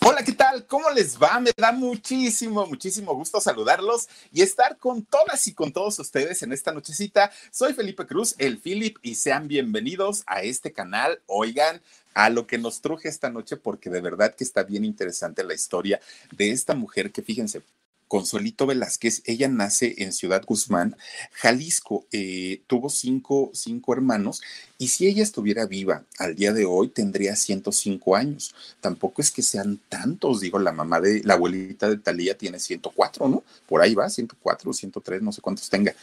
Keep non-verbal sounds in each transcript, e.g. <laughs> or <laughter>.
Hola, ¿qué tal? ¿Cómo les va? Me da muchísimo, muchísimo gusto saludarlos y estar con todas y con todos ustedes en esta nochecita. Soy Felipe Cruz, el Philip, y sean bienvenidos a este canal. Oigan, a lo que nos truje esta noche, porque de verdad que está bien interesante la historia de esta mujer que, fíjense, Consuelito Velázquez, ella nace en Ciudad Guzmán, Jalisco, eh, tuvo cinco, cinco, hermanos y si ella estuviera viva al día de hoy tendría 105 años. Tampoco es que sean tantos, digo, la mamá de la abuelita de Talía tiene 104, ¿no? Por ahí va, 104, 103, no sé cuántos tenga.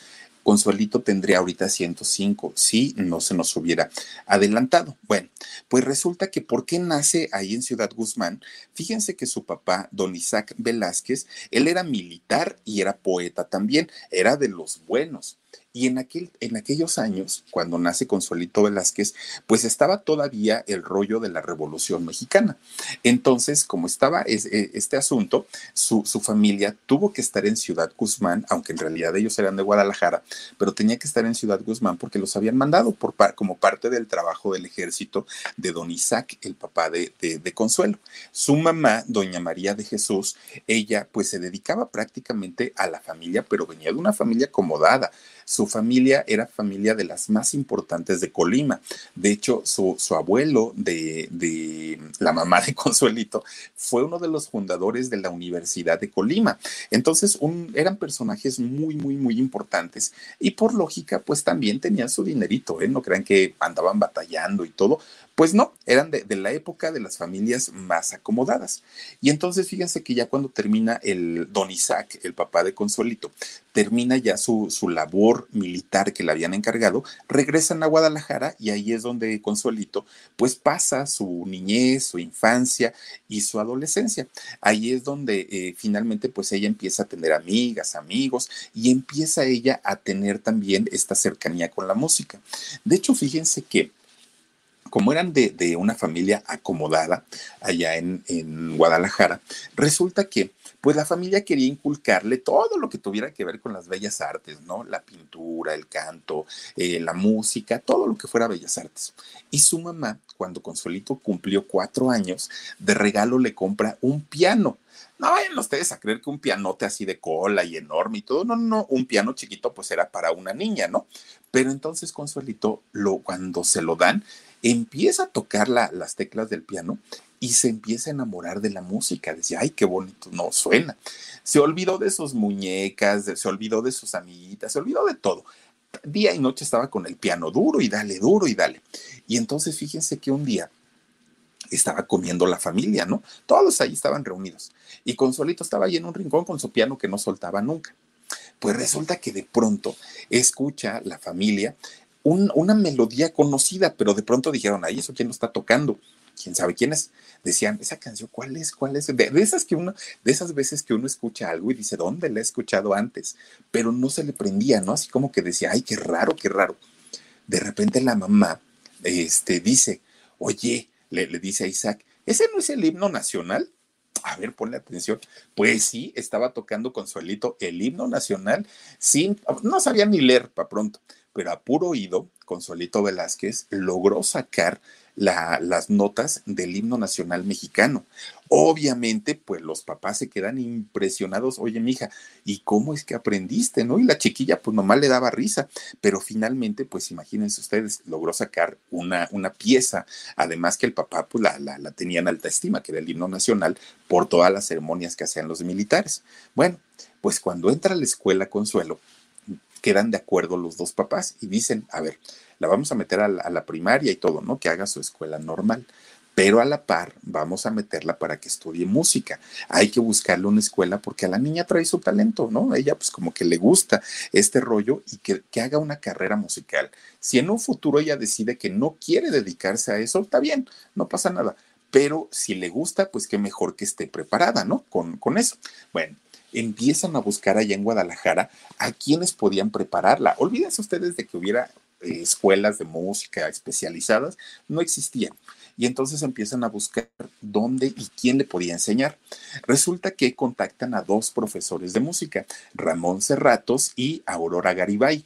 Consuelito tendría ahorita 105, si no se nos hubiera adelantado. Bueno, pues resulta que ¿por qué nace ahí en Ciudad Guzmán? Fíjense que su papá, don Isaac Velázquez, él era militar y era poeta también, era de los buenos. Y en, aquel, en aquellos años, cuando nace Consuelito Velázquez, pues estaba todavía el rollo de la Revolución Mexicana. Entonces, como estaba e, este asunto, su, familia tuvo que estar en Ciudad Guzmán, aunque en realidad ellos eran de Guadalajara, pero tenía que estar en Ciudad Guzmán porque los habían mandado como parte del trabajo del ejército de don Isaac, el papá de, de Consuelo. Su mamá, doña María de Jesús, ella pues se dedicaba prácticamente a la familia, pero venía de una familia acomodada. Su familia era familia de las más importantes de Colima. De hecho, su, abuelo de, de, la mamá de <laughs> Consuelito fue uno de los fundadores de la Universidad de Colima. Entonces, un, eran personajes muy, muy, muy importantes. Y por lógica, pues también tenían su dinerito, ¿eh? No crean que andaban batallando y todo. Pues no, eran de, la época de las familias más acomodadas. Y entonces fíjense que ya cuando termina el don Isaac, el papá de Consuelito, termina ya su, su labor militar que le habían encargado, regresan a Guadalajara y ahí es donde Consuelito pues pasa su niñez, su infancia y su adolescencia. Ahí es donde eh, finalmente pues ella empieza a tener amigas, amigos y empieza ella a tener también esta cercanía con la música. De hecho, fíjense que como eran de, una familia acomodada allá en, Guadalajara, resulta que pues la familia quería inculcarle todo lo que tuviera que ver con las bellas artes, ¿no? La pintura, el canto, eh, la música, todo lo que fuera bellas artes. Y su mamá, cuando Consuelito cumplió cuatro años, de regalo le compra un piano. No vayan ustedes a creer que un pianote así de cola y enorme y todo, no, no, un piano chiquito pues era para una niña, ¿no? Pero entonces Consuelito, lo, cuando se lo dan, empieza a tocar las teclas del piano y se empieza a enamorar de la música. Decía, ay, qué bonito, no suena. Se olvidó de sus muñecas, se olvidó de sus amiguitas, se olvidó de todo. Día y noche estaba con el piano duro y dale, duro y dale. Y entonces fíjense que un día estaba comiendo la familia, ¿no? Todos ahí estaban reunidos. Y Consuelito estaba ahí en un rincón con su piano que no soltaba nunca. Pues resulta que de pronto escucha la familia una melodía conocida, pero de pronto dijeron, ahí eso quién lo está tocando, quién sabe quién es. Decían, esa canción, ¿cuál es? ¿Cuál es? De, esas que uno, de esas veces que uno escucha algo y dice, ¿dónde la he escuchado antes? Pero no se le prendía, ¿no? Así como que decía, ay, qué raro, qué raro. De repente la mamá, este, dice, oye, le, le dice a Isaac, ¿ese no es el himno nacional? A ver, ponle atención. Pues sí, estaba tocando Consuelito el himno nacional sin, no sabía ni leer para pronto, pero a puro oído, Consuelito Velázquez logró sacar las notas del himno nacional mexicano. Obviamente, pues los papás se quedan impresionados. Oye, mija, ¿y cómo es que aprendiste? ¿No? Y la chiquilla, pues nomás le daba risa. Pero finalmente, pues imagínense ustedes, logró sacar una, una pieza. Además que el papá, pues la, la, la tenía en alta estima, que era el himno nacional, por todas las ceremonias que hacían los militares. Bueno, pues cuando entra a la escuela Consuelo, quedan de acuerdo los dos papás y dicen, a ver, la vamos a meter a la, primaria y todo, ¿no? Que haga su escuela normal pero a la par vamos a meterla para que estudie música. Hay que buscarle una escuela porque a la niña trae su talento, ¿no? Ella pues como que le gusta este rollo y que, que, haga una carrera musical. Si en un futuro ella decide que no quiere dedicarse a eso, está bien, no pasa nada. Pero si le gusta, pues qué mejor que esté preparada, ¿no? Con, con eso. Bueno, empiezan a buscar allá en Guadalajara a quienes podían prepararla. Olvídense ustedes de que hubiera eh, escuelas de música especializadas, no existían. Y entonces empiezan a buscar dónde y quién le podía enseñar. Resulta que contactan a dos profesores de música, Ramón Cerratos y Aurora Garibay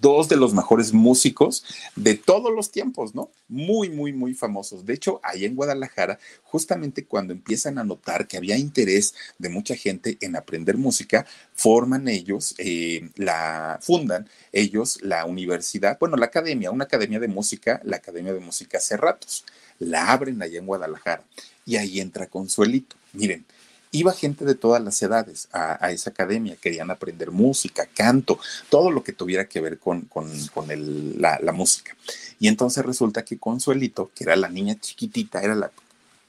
dos de los mejores músicos de todos los tiempos, ¿no? Muy, muy, muy famosos. De hecho, ahí en Guadalajara, justamente cuando empiezan a notar que había interés de mucha gente en aprender música, forman ellos, eh, la fundan ellos la universidad, bueno, la academia, una academia de música, la Academia de Música Cerratos. La abren allá en Guadalajara y ahí entra Consuelito. Miren, Iba gente de todas las edades a, esa academia, querían aprender música, canto, todo lo que tuviera que ver con, con, la, la música. Y entonces resulta que Consuelito, que era la niña chiquitita, era la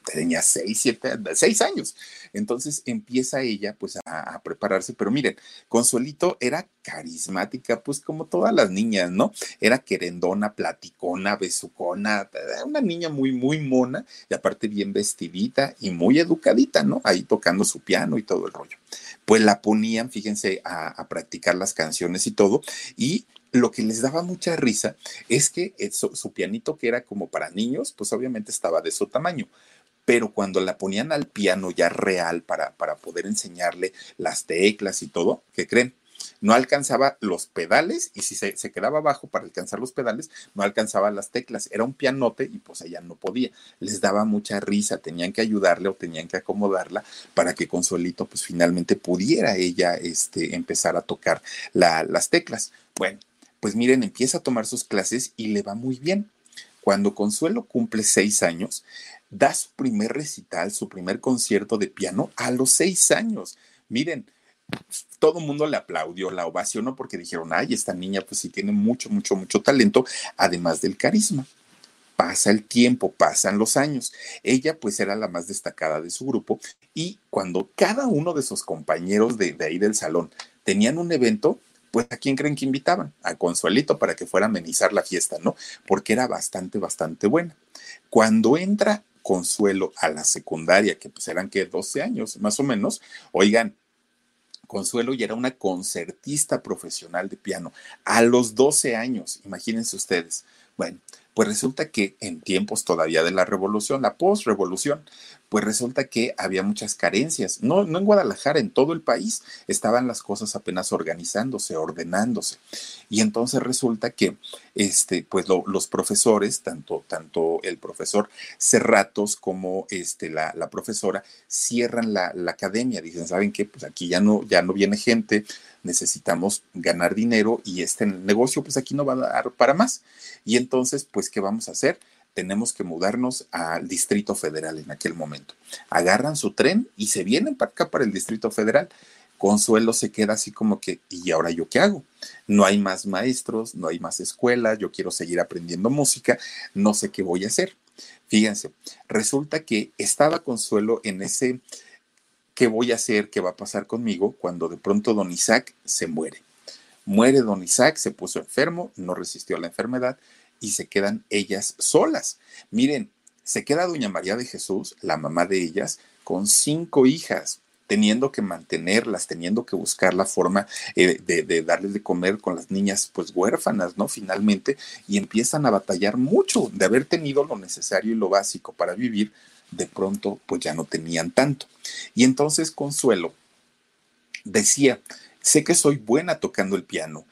tenía seis, siete, seis años. Entonces empieza ella pues a, prepararse, pero miren, Consuelito era carismática, pues como todas las niñas, ¿no? Era querendona, platicona, besucona, una niña muy, muy mona y aparte bien vestidita y muy educadita, ¿no? Ahí tocando su piano y todo el rollo. Pues la ponían, fíjense, a, practicar las canciones y todo, y lo que les daba mucha risa es que su, pianito que era como para niños, pues obviamente estaba de su tamaño, pero cuando la ponían al piano ya real para, para poder enseñarle las teclas y todo, ¿qué creen? No alcanzaba los pedales y si se, se, quedaba abajo para alcanzar los pedales, no alcanzaba las teclas. Era un pianote y pues ella no podía. Les daba mucha risa, tenían que ayudarle o tenían que acomodarla para que Consuelito pues finalmente pudiera ella este, empezar a tocar la, las teclas. Bueno, pues miren, empieza a tomar sus clases y le va muy bien. Cuando Consuelo cumple seis años, da su primer recital, su primer concierto de piano a los seis años. Miren, todo el mundo le aplaudió, la ovacionó porque dijeron, ay, esta niña pues sí tiene mucho, mucho, mucho talento, además del carisma. Pasa el tiempo, pasan los años. Ella pues era la más destacada de su grupo y cuando cada uno de sus compañeros de, de ahí del salón tenían un evento, pues a quién creen que invitaban? A Consuelito para que fuera a amenizar la fiesta, ¿no? Porque era bastante, bastante buena. Cuando entra Consuelo a la secundaria, que pues eran que 12 años más o menos, oigan, Consuelo ya era una concertista profesional de piano. A los 12 años, imagínense ustedes. Bueno, pues resulta que en tiempos todavía de la revolución, la post-revolución, pues resulta que había muchas carencias. No, no en Guadalajara, en todo el país estaban las cosas apenas organizándose, ordenándose. Y entonces resulta que este, pues los profesores, tanto, tanto el profesor Cerratos como este, la, la profesora, cierran la, la, academia. Dicen, ¿saben qué? Pues aquí ya no, ya no viene gente, necesitamos ganar dinero y este negocio pues aquí no va a dar para más. Y entonces, pues, ¿qué vamos a hacer? Tenemos que mudarnos al Distrito Federal en aquel momento. Agarran su tren y se vienen para acá, para el Distrito Federal. Consuelo se queda así como que, ¿y ahora yo qué hago? No hay más maestros, no hay más escuelas, yo quiero seguir aprendiendo música, no sé qué voy a hacer. Fíjense, resulta que estaba Consuelo en ese ¿qué voy a hacer? ¿Qué va a pasar conmigo? Cuando de pronto don Isaac se muere. Muere don Isaac, se puso enfermo, no resistió a la enfermedad y se quedan ellas solas. Miren, se queda doña María de Jesús, la mamá de ellas, con cinco hijas, teniendo que mantenerlas, teniendo que buscar la forma eh, de, de, darles de comer con las niñas pues huérfanas, ¿no? Finalmente, y empiezan a batallar mucho de haber tenido lo necesario y lo básico para vivir, de pronto pues ya no tenían tanto. Y entonces Consuelo decía, sé que soy buena tocando el piano,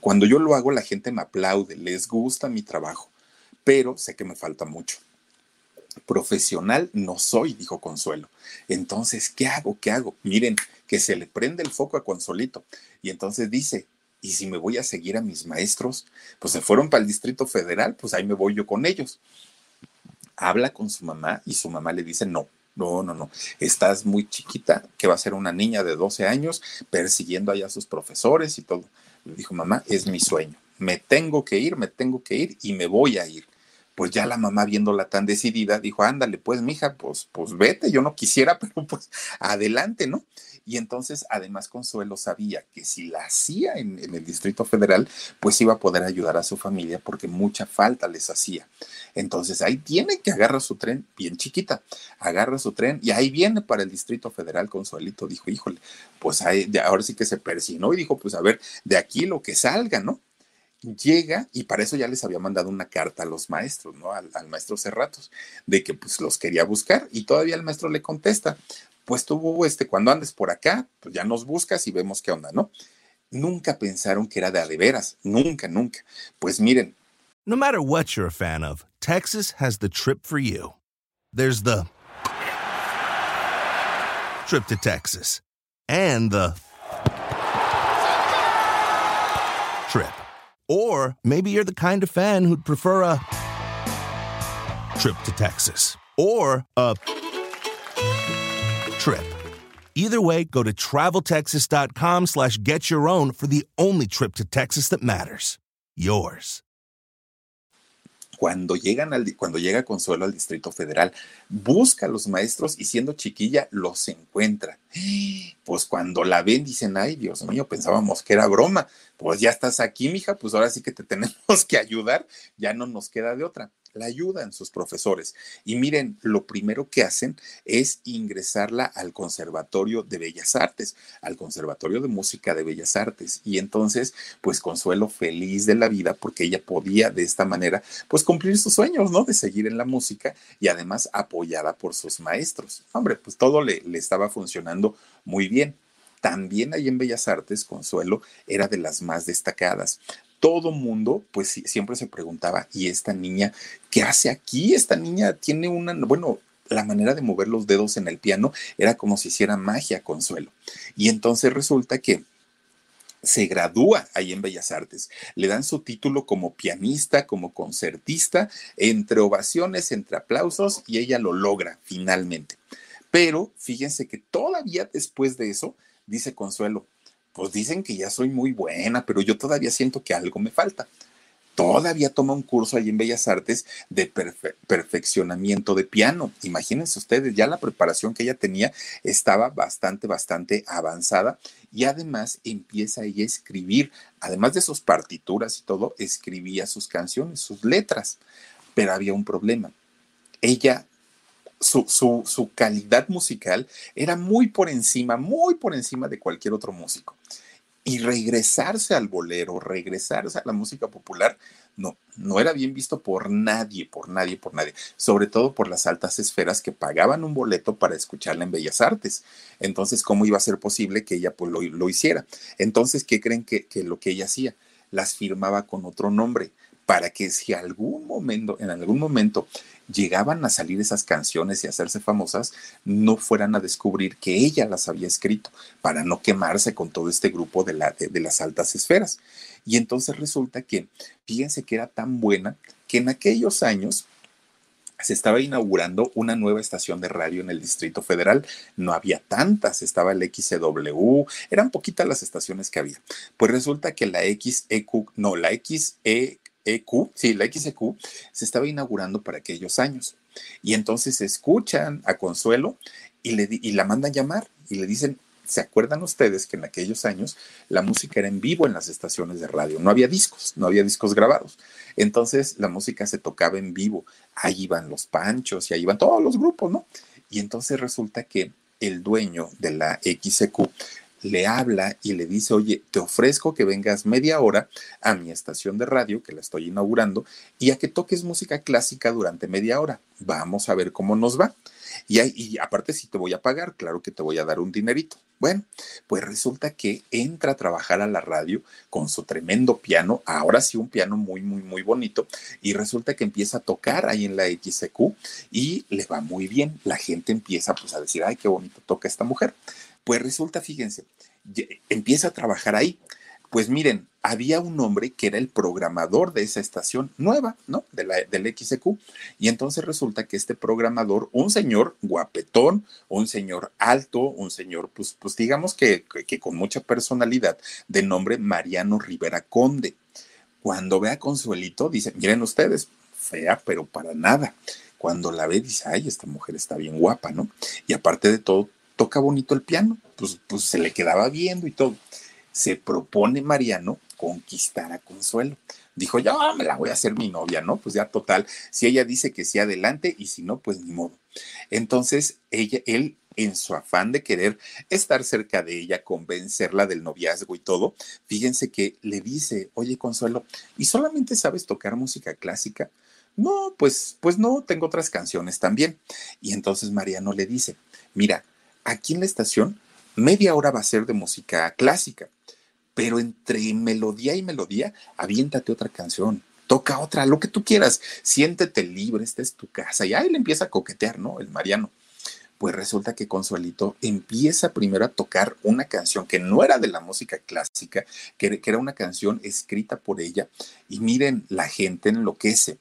cuando yo lo hago la gente me aplaude, les gusta mi trabajo, pero sé que me falta mucho. Profesional no soy, dijo Consuelo. Entonces, ¿qué hago? ¿Qué hago? Miren, que se le prende el foco a Consolito. Y entonces dice, ¿y si me voy a seguir a mis maestros? Pues se fueron para el Distrito Federal, pues ahí me voy yo con ellos. Habla con su mamá y su mamá le dice, no, no, no, no. Estás muy chiquita, que va a ser una niña de 12 años persiguiendo allá a sus profesores y todo. Le dijo, mamá, es mi sueño. Me tengo que ir, me tengo que ir y me voy a ir. Pues ya la mamá viéndola tan decidida, dijo, ándale, pues, mija, pues, pues vete, yo no quisiera, <laughs> pero pues adelante, ¿no? Y entonces, además, Consuelo sabía que si la hacía en, el Distrito Federal, pues iba a poder ayudar a su familia porque mucha falta les hacía. Entonces, ahí tiene que agarrar su tren bien chiquita, agarra su tren y ahí viene para el Distrito Federal. Consuelito dijo, híjole, pues ahí, ahora sí que se persinó y dijo, pues a ver, de aquí lo que salga, ¿no? llega y para eso ya les había mandado una carta a los maestros, ¿no? Al, al, maestro Cerratos, de que pues los quería buscar y todavía el maestro le contesta, pues tú, este, cuando andes por acá, pues ya nos buscas y vemos qué onda, ¿no? Nunca pensaron que era de a nunca, nunca. Pues miren. No matter what you're a fan of, Texas has the trip for you. There's the trip to Texas and the trip. Or maybe you're the kind of fan who'd prefer a trip to Texas or a trip. Either way, go to traveltexas.com slash get your own for the only trip to Texas that matters. Yours. Cuando, cuando llega Consuelo al Distrito Federal, busca a los maestros y siendo chiquilla los encuentra. Pues cuando la ven dicen, ay Dios mío, pensábamos que era broma. Pues ya estás aquí, mija, pues ahora sí que te <laughs> tenemos que ayudar, ya no nos queda de otra la ayudan sus profesores. Y miren, lo primero que hacen es ingresarla al Conservatorio de Bellas Artes, al Conservatorio de Música de Bellas Artes. Y entonces, pues Consuelo feliz de la vida porque ella podía de esta manera, pues cumplir sus sueños, ¿no? De seguir en la música y además apoyada por sus maestros. Hombre, pues todo le, le estaba funcionando muy bien. También ahí en Bellas Artes, Consuelo era de las más destacadas todo mundo, pues siempre se preguntaba, ¿y esta niña qué hace aquí? Esta niña tiene una, bueno, la manera de mover los dedos en el piano era como si hiciera magia, Consuelo. Y entonces resulta que se gradúa ahí en Bellas Artes. Le dan su título como pianista, como concertista, entre ovaciones, entre aplausos, y ella lo logra finalmente. Pero fíjense que todavía después de eso, dice Consuelo, pues dicen que ya soy muy buena, pero yo todavía siento que algo me falta. Todavía toma un curso allí en Bellas Artes de perfeccionamiento de piano. Imagínense ustedes, ya la preparación que ella tenía estaba bastante, bastante avanzada y además empieza ella a escribir, además de sus partituras y todo, escribía sus canciones, sus letras. Pero había un problema. Ella su, calidad musical era muy por encima, muy por encima de cualquier otro músico. Y regresarse al bolero, regresarse a la música popular, no, no era bien visto por nadie, por nadie, por nadie, sobre todo por las altas esferas que pagaban un boleto para escucharla en Bellas Artes. Entonces, ¿cómo iba a ser posible que ella pues, lo, hiciera? Entonces, ¿qué creen que, que lo que ella hacía? Las firmaba con otro nombre para que si algún momento, en algún momento llegaban a salir esas canciones y hacerse famosas, no fueran a descubrir que ella las había escrito, para no quemarse con todo este grupo de, de, las altas esferas. Y entonces resulta que, fíjense que era tan buena que en aquellos años se estaba inaugurando una nueva estación de radio en el Distrito Federal. No había tantas, estaba el XCW, eran poquitas las estaciones que había. Pues resulta que la XEQ, no, la XE EQ, sí, la XEQ, se estaba inaugurando para aquellos años. Y entonces escuchan a Consuelo y, le, y la mandan llamar y le dicen, ¿se acuerdan ustedes que en aquellos años la música era en vivo en las estaciones de radio? No había discos, no había discos grabados. Entonces la música se tocaba en vivo. Ahí iban los panchos y ahí iban todos los grupos, ¿no? Y entonces resulta que el dueño de la XEQ le habla y le dice, oye, te ofrezco que vengas media hora a mi estación de radio, que la estoy inaugurando, y a que toques música clásica durante media hora. Vamos a ver cómo nos va. Y, y aparte si te voy a pagar, claro que te voy a dar un dinerito. Bueno, pues resulta que entra a trabajar a la radio con su tremendo piano, ahora sí un piano muy, muy, muy bonito, y resulta que empieza a tocar ahí en la XQ y le va muy bien. La gente empieza pues a decir, ay, qué bonito toca esta mujer. Pues resulta, fíjense, empieza a trabajar ahí. Pues miren, había un hombre que era el programador de esa estación nueva, ¿no? De la, del XQ. Y entonces resulta que este programador, un señor guapetón, un señor alto, un señor, pues, pues digamos que, que, con mucha personalidad, de nombre Mariano Rivera Conde. Cuando ve a Consuelito, dice, miren ustedes, fea, pero para nada. Cuando la ve, dice, ay, esta mujer está bien guapa, ¿no? Y aparte de todo, toca bonito el piano, pues, pues se le quedaba viendo y todo se propone Mariano conquistar a Consuelo. Dijo, ya me la voy a hacer mi novia, ¿no? Pues ya total, si ella dice que sí adelante y si no, pues ni modo. Entonces, ella, él, en su afán de querer estar cerca de ella, convencerla del noviazgo y todo, fíjense que le dice, oye Consuelo, ¿y solamente sabes tocar música clásica? No, pues, pues no, tengo otras canciones también. Y entonces Mariano le dice, mira, aquí en la estación media hora va a ser de música clásica pero entre melodía y melodía, aviéntate otra canción, toca otra, lo que tú quieras, siéntete libre, esta es tu casa. Y ahí le empieza a coquetear, ¿no? El Mariano. Pues resulta que Consuelito empieza primero a tocar una canción que no era de la música clásica, que, que era una canción escrita por ella. Y miren, la gente enloquece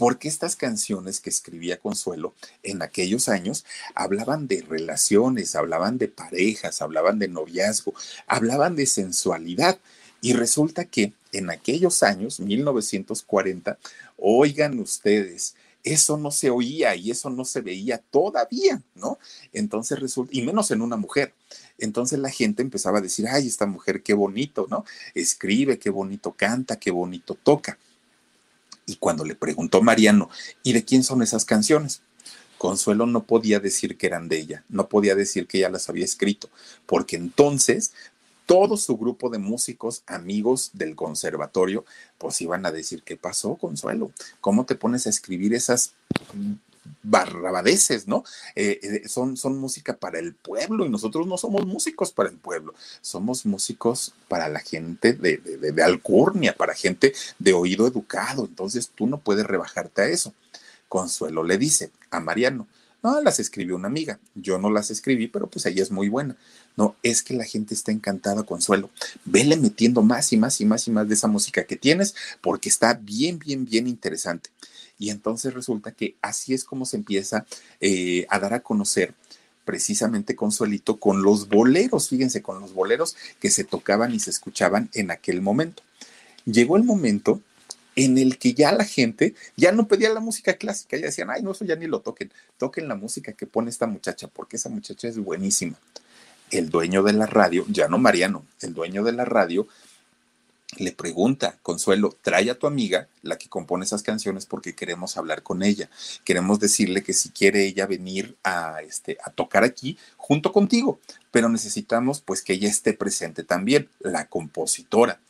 porque estas canciones que escribía Consuelo en aquellos años hablaban de relaciones, hablaban de parejas, hablaban de noviazgo, hablaban de sensualidad. Y resulta que en aquellos años, 1940, oigan ustedes, eso no se oía y eso no se veía todavía, ¿no? Entonces resulta, y menos en una mujer. Entonces la gente empezaba a decir, ay, esta mujer qué bonito, ¿no? Escribe, qué bonito canta, qué bonito toca. Y cuando le preguntó Mariano, ¿y de quién son esas canciones? Consuelo no podía decir que eran de ella, no podía decir que ella las había escrito, porque entonces todo su grupo de músicos, amigos del conservatorio, pues iban a decir, ¿qué pasó, Consuelo? ¿Cómo te pones a escribir esas barrabadeces, ¿no? Eh, eh, son, son música para el pueblo y nosotros no somos músicos para el pueblo, somos músicos para la gente de, de, de, alcurnia, para gente de oído educado, entonces tú no puedes rebajarte a eso. Consuelo le dice a Mariano, no, las escribió una amiga, yo no las escribí, pero pues ella es muy buena. No, es que la gente está encantada, Consuelo. Vele metiendo más y más y más y más de esa música que tienes, porque está bien, bien, bien interesante. Y entonces resulta que así es como se empieza eh, a dar a conocer precisamente Consuelito con los boleros, fíjense, con los boleros que se tocaban y se escuchaban en aquel momento. Llegó el momento en el que ya la gente ya no pedía la música clásica, ya decían, ay, no, eso ya ni lo toquen, toquen la música que pone esta muchacha, porque esa muchacha es buenísima. El dueño de la radio, ya no Mariano, el dueño de la radio le pregunta, Consuelo, trae a tu amiga, la que compone esas canciones, porque queremos hablar con ella. Queremos decirle que si quiere ella venir a, este, a tocar aquí junto contigo, pero necesitamos pues que ella esté presente también, la compositora.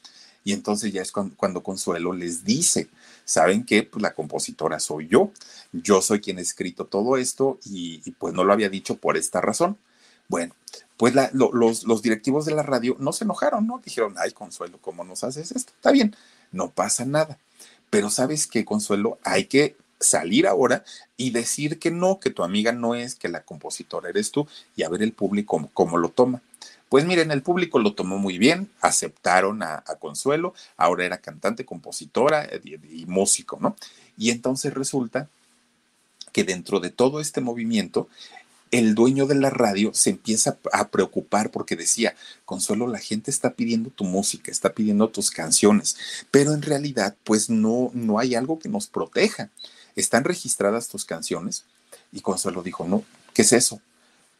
Y entonces ya es cuando, Consuelo les dice, ¿saben qué? Pues la compositora soy yo. Yo soy quien ha escrito todo esto y pues no lo había dicho por esta razón. Bueno, pues los, directivos de la radio no se enojaron, ¿no? Dijeron, ay, Consuelo, ¿cómo nos haces esto? Está bien, no pasa nada. Pero sabes qué, Consuelo, hay que salir ahora y decir que no, que tu amiga no es, que la compositora eres tú y a ver el público cómo, lo toma. Pues miren, el público lo tomó muy bien, aceptaron a, Consuelo, ahora era cantante, compositora eh, y músico, ¿no? Y entonces resulta que dentro de todo este movimiento, el dueño de la radio se empieza a preocupar porque decía, Consuelo, la gente está pidiendo tu música, está pidiendo tus canciones, pero en realidad pues no, no hay algo que nos proteja. Están registradas tus canciones y Consuelo dijo, no, ¿qué es eso?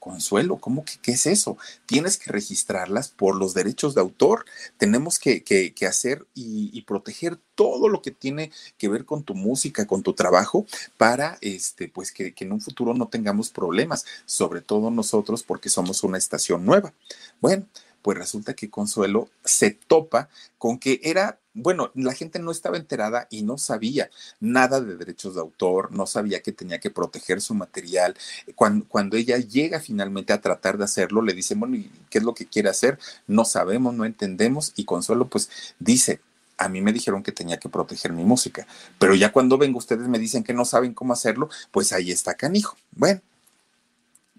Consuelo, ¿cómo que qué es eso? Tienes que registrarlas por los derechos de autor. Tenemos que, hacer y, proteger todo lo que tiene que ver con tu música, con tu trabajo, para este, pues que, que en un futuro no tengamos problemas, sobre todo nosotros, porque somos una estación nueva. Bueno, pues resulta que Consuelo se topa con que era bueno, la gente no estaba enterada y no sabía nada de derechos de autor, no sabía que tenía que proteger su material. Cuando, ella llega finalmente a tratar de hacerlo, le dicen, bueno, ¿y qué es lo que quiere hacer? No sabemos, no entendemos. Y Consuelo pues dice, a mí me dijeron que tenía que proteger mi música, pero ya cuando vengo ustedes me dicen que no saben cómo hacerlo, pues ahí está canijo. Bueno,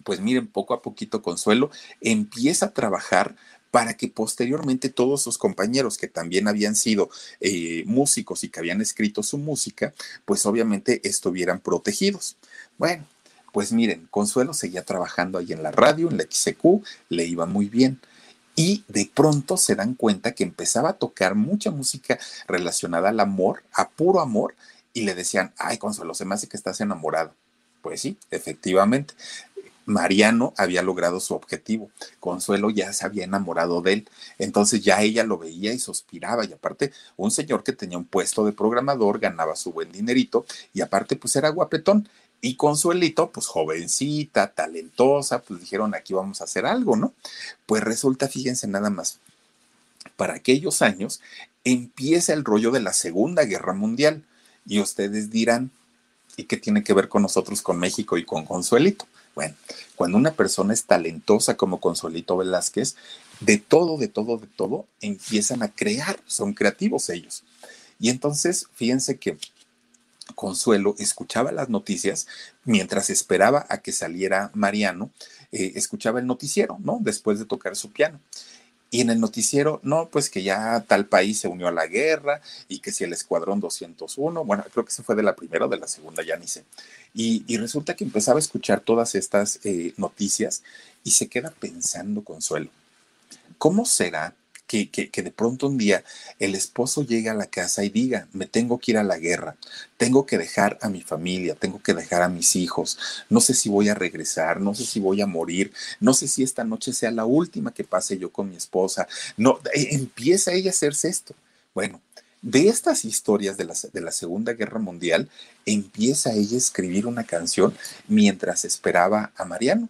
pues miren, poco a poquito Consuelo empieza a trabajar para que posteriormente todos sus compañeros que también habían sido eh, músicos y que habían escrito su música, pues obviamente estuvieran protegidos. Bueno, pues miren, Consuelo seguía trabajando ahí en la radio, en la XQ, le iba muy bien. Y de pronto se dan cuenta que empezaba a tocar mucha música relacionada al amor, a puro amor, y le decían, ay, Consuelo, se me hace que estás enamorado. Pues sí, efectivamente. Mariano había logrado su objetivo. Consuelo ya se había enamorado de él. Entonces ya ella lo veía y suspiraba. Y aparte, un señor que tenía un puesto de programador, ganaba su buen dinerito y aparte, pues era guapetón. Y Consuelito, pues jovencita, talentosa, pues dijeron, aquí vamos a hacer algo, ¿no? Pues resulta, fíjense nada más, para aquellos años empieza el rollo de la Segunda Guerra Mundial. Y ustedes dirán, ¿y qué tiene que ver con nosotros, con México y con Consuelito? Bueno, cuando una persona es talentosa como Consuelito Velázquez, de todo, de todo, de todo, empiezan a crear, son creativos ellos. Y entonces, fíjense que Consuelo escuchaba las noticias mientras esperaba a que saliera Mariano, eh, escuchaba el noticiero, ¿no? Después de tocar su piano. Y en el noticiero, no, pues que ya tal país se unió a la guerra y que si el escuadrón 201, bueno, creo que se fue de la primera o de la segunda, ya ni sé. Y, resulta que empezaba a escuchar todas estas eh, noticias y se queda pensando, Consuelo, ¿cómo será que, de pronto un día el esposo llegue a la casa y diga, me tengo que ir a la guerra, tengo que dejar a mi familia, tengo que dejar a mis hijos, no sé si voy a regresar, no sé si voy a morir, no sé si esta noche sea la última que pase yo con mi esposa. No, eh, empieza ella a hacerse esto. Bueno, de estas historias de la, de la, Segunda Guerra Mundial, empieza ella a escribir una canción mientras esperaba a Mariano.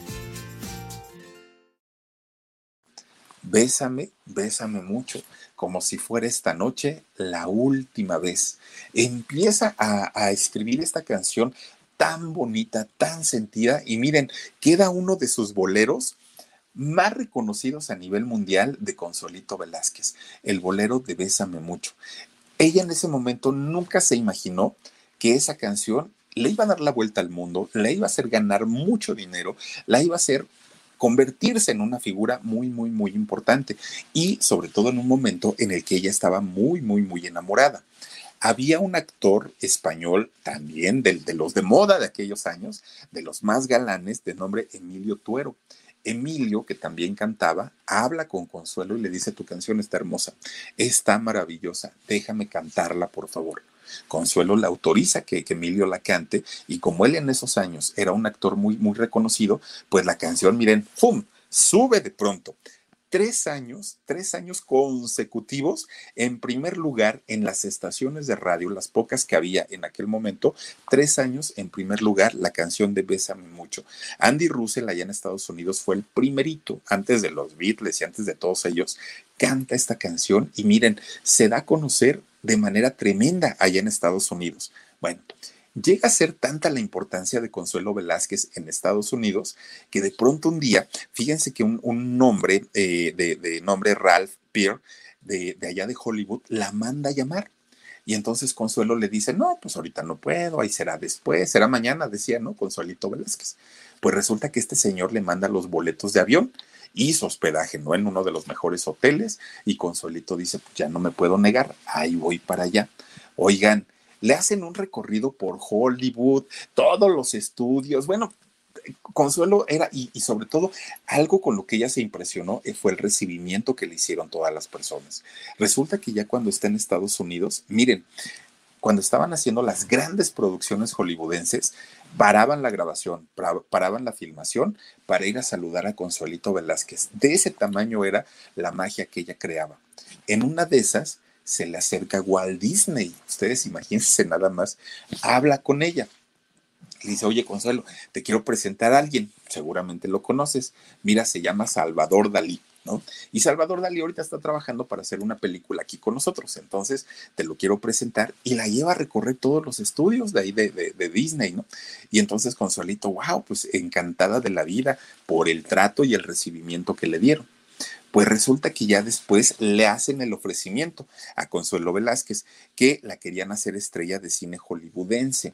Bésame, bésame mucho, como si fuera esta noche la última vez. Empieza a, escribir esta canción tan bonita, tan sentida, y miren, queda uno de sus boleros más reconocidos a nivel mundial de Consolito Velázquez, el bolero de Bésame mucho. Ella en ese momento nunca se imaginó que esa canción le iba a dar la vuelta al mundo, le iba a hacer ganar mucho dinero, la iba a hacer convertirse en una figura muy, muy, muy importante y sobre todo en un momento en el que ella estaba muy, muy, muy enamorada. Había un actor español también de, de los de moda de aquellos años, de los más galanes, de nombre Emilio Tuero. Emilio, que también cantaba, habla con Consuelo y le dice, tu canción está hermosa, está maravillosa, déjame cantarla, por favor. Consuelo le autoriza que, Emilio la cante y como él en esos años era un actor muy, muy reconocido, pues la canción, miren, ¡fum! Sube de pronto tres años, tres años consecutivos en primer lugar en las estaciones de radio, las pocas que había en aquel momento, tres años en primer lugar la canción de Bésame mucho. Andy Russell allá en Estados Unidos fue el primerito, antes de los Beatles y antes de todos ellos, canta esta canción y miren, se da a conocer de manera tremenda allá en Estados Unidos. Bueno, llega a ser tanta la importancia de Consuelo Velázquez en Estados Unidos que de pronto un día, fíjense que un, un nombre eh, de, nombre Ralph Peer de, de allá de Hollywood la manda a llamar. Y entonces Consuelo le dice, no, pues ahorita no puedo, ahí será después, será mañana, decía, ¿no? Consuelito Velázquez. Pues resulta que este señor le manda los boletos de avión y su hospedaje, ¿no? En uno de los mejores hoteles y Consuelito dice, pues ya no me puedo negar, ahí voy para allá. Oigan, le hacen un recorrido por Hollywood, todos los estudios, bueno, Consuelo era, y, sobre todo, algo con lo que ella se impresionó eh, fue el recibimiento que le hicieron todas las personas. Resulta que ya cuando está en Estados Unidos, miren, cuando estaban haciendo las grandes producciones hollywoodenses, paraban la grabación, paraban la filmación para ir a saludar a Consuelito Velázquez. De ese tamaño era la magia que ella creaba. En una de esas se le acerca Walt Disney. Ustedes imagínense nada más, habla con ella. Y dice, oye Consuelo, te quiero presentar a alguien, seguramente lo conoces. Mira, se llama Salvador Dalí. Y Salvador Dalí ahorita está trabajando para hacer una película aquí con nosotros, entonces te lo quiero presentar y la lleva a recorrer todos los estudios de ahí de, de, Disney, ¿no? Y entonces Consuelito, wow, pues encantada de la vida por el trato y el recibimiento que le dieron. Pues resulta que ya después le hacen el ofrecimiento a Consuelo Velázquez, que la querían hacer estrella de cine hollywoodense.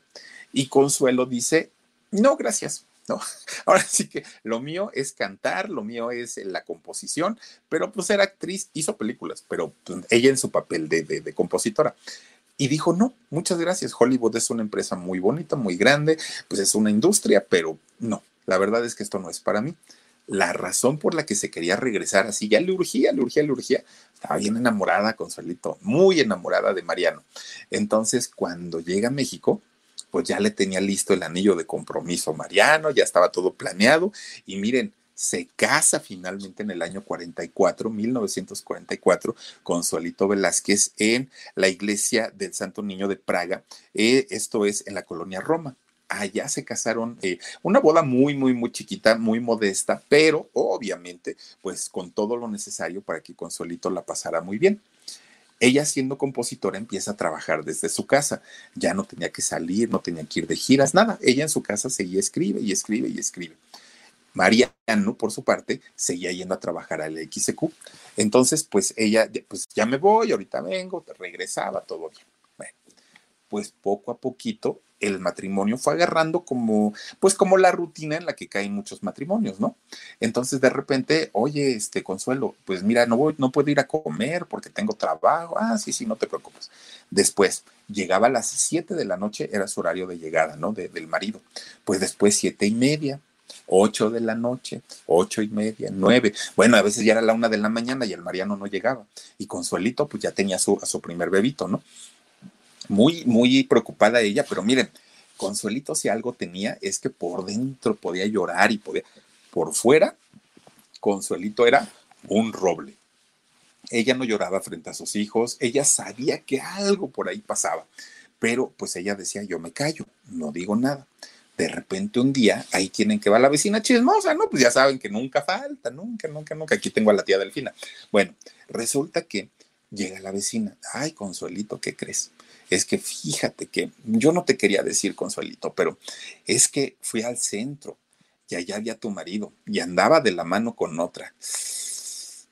Y Consuelo dice, no, gracias, <laughs> ¿no? Ahora sí que lo mío es cantar, lo mío es la composición, pero pues era actriz, hizo películas, pero pues, ella en su papel de, de, compositora. Y dijo, no, muchas gracias, Hollywood es una empresa muy bonita, muy grande, pues es una industria, pero no, la verdad es que esto no es para mí. La razón por la que se quería regresar así, ya le urgía, le urgía, le urgía, estaba bien enamorada, Consuelito, muy enamorada de Mariano. Entonces, cuando llega a México, pues ya le tenía listo el anillo de compromiso Mariano, ya estaba todo planeado y miren, se casa finalmente en el año 44, 1944, con Solito Velázquez en la iglesia del Santo Niño de Praga. Eh, esto es en la colonia Roma. Allá se casaron, eh, una boda muy, muy, muy chiquita, muy modesta, pero obviamente, pues con todo lo necesario para que Consuelito la pasara muy bien. Ella siendo compositora empieza a trabajar desde su casa. Ya no tenía que salir, no tenía que ir de giras, nada. Ella en su casa seguía escribe y escribe y escribe. Mariano, por su parte, seguía yendo a trabajar al XQ. Entonces, pues ella, pues ya me voy, ahorita vengo, regresaba, todo bien. Pues poco a poquito el matrimonio fue agarrando como, pues como la rutina en la que caen muchos matrimonios, ¿no? Entonces de repente, oye, este Consuelo, pues mira, no voy, no puedo ir a comer porque tengo trabajo. Ah, sí, sí, no te preocupes. Después, llegaba a las siete de la noche, era su horario de llegada, ¿no? del marido. Pues después siete y media, ocho de la noche, ocho y media, nueve. Bueno, a veces ya era la una de la mañana y el Mariano no llegaba. Y Consuelito, pues ya tenía su, a su primer bebito, ¿no? Muy, muy preocupada ella, pero miren, Consuelito si algo tenía es que por dentro podía llorar y podía, por fuera, Consuelito era un roble. Ella no lloraba frente a sus hijos, ella sabía que algo por ahí pasaba, pero pues ella decía, yo me callo, no digo nada. De repente un día, ahí tienen que va la vecina chismosa, ¿no? Pues ya saben que nunca falta, nunca, nunca, nunca. Aquí tengo a la tía Delfina. Bueno, resulta que llega la vecina. Ay, Consuelito, ¿qué crees? Es que fíjate que yo no te quería decir, Consuelito, pero es que fui al centro y allá había tu marido y andaba de la mano con otra.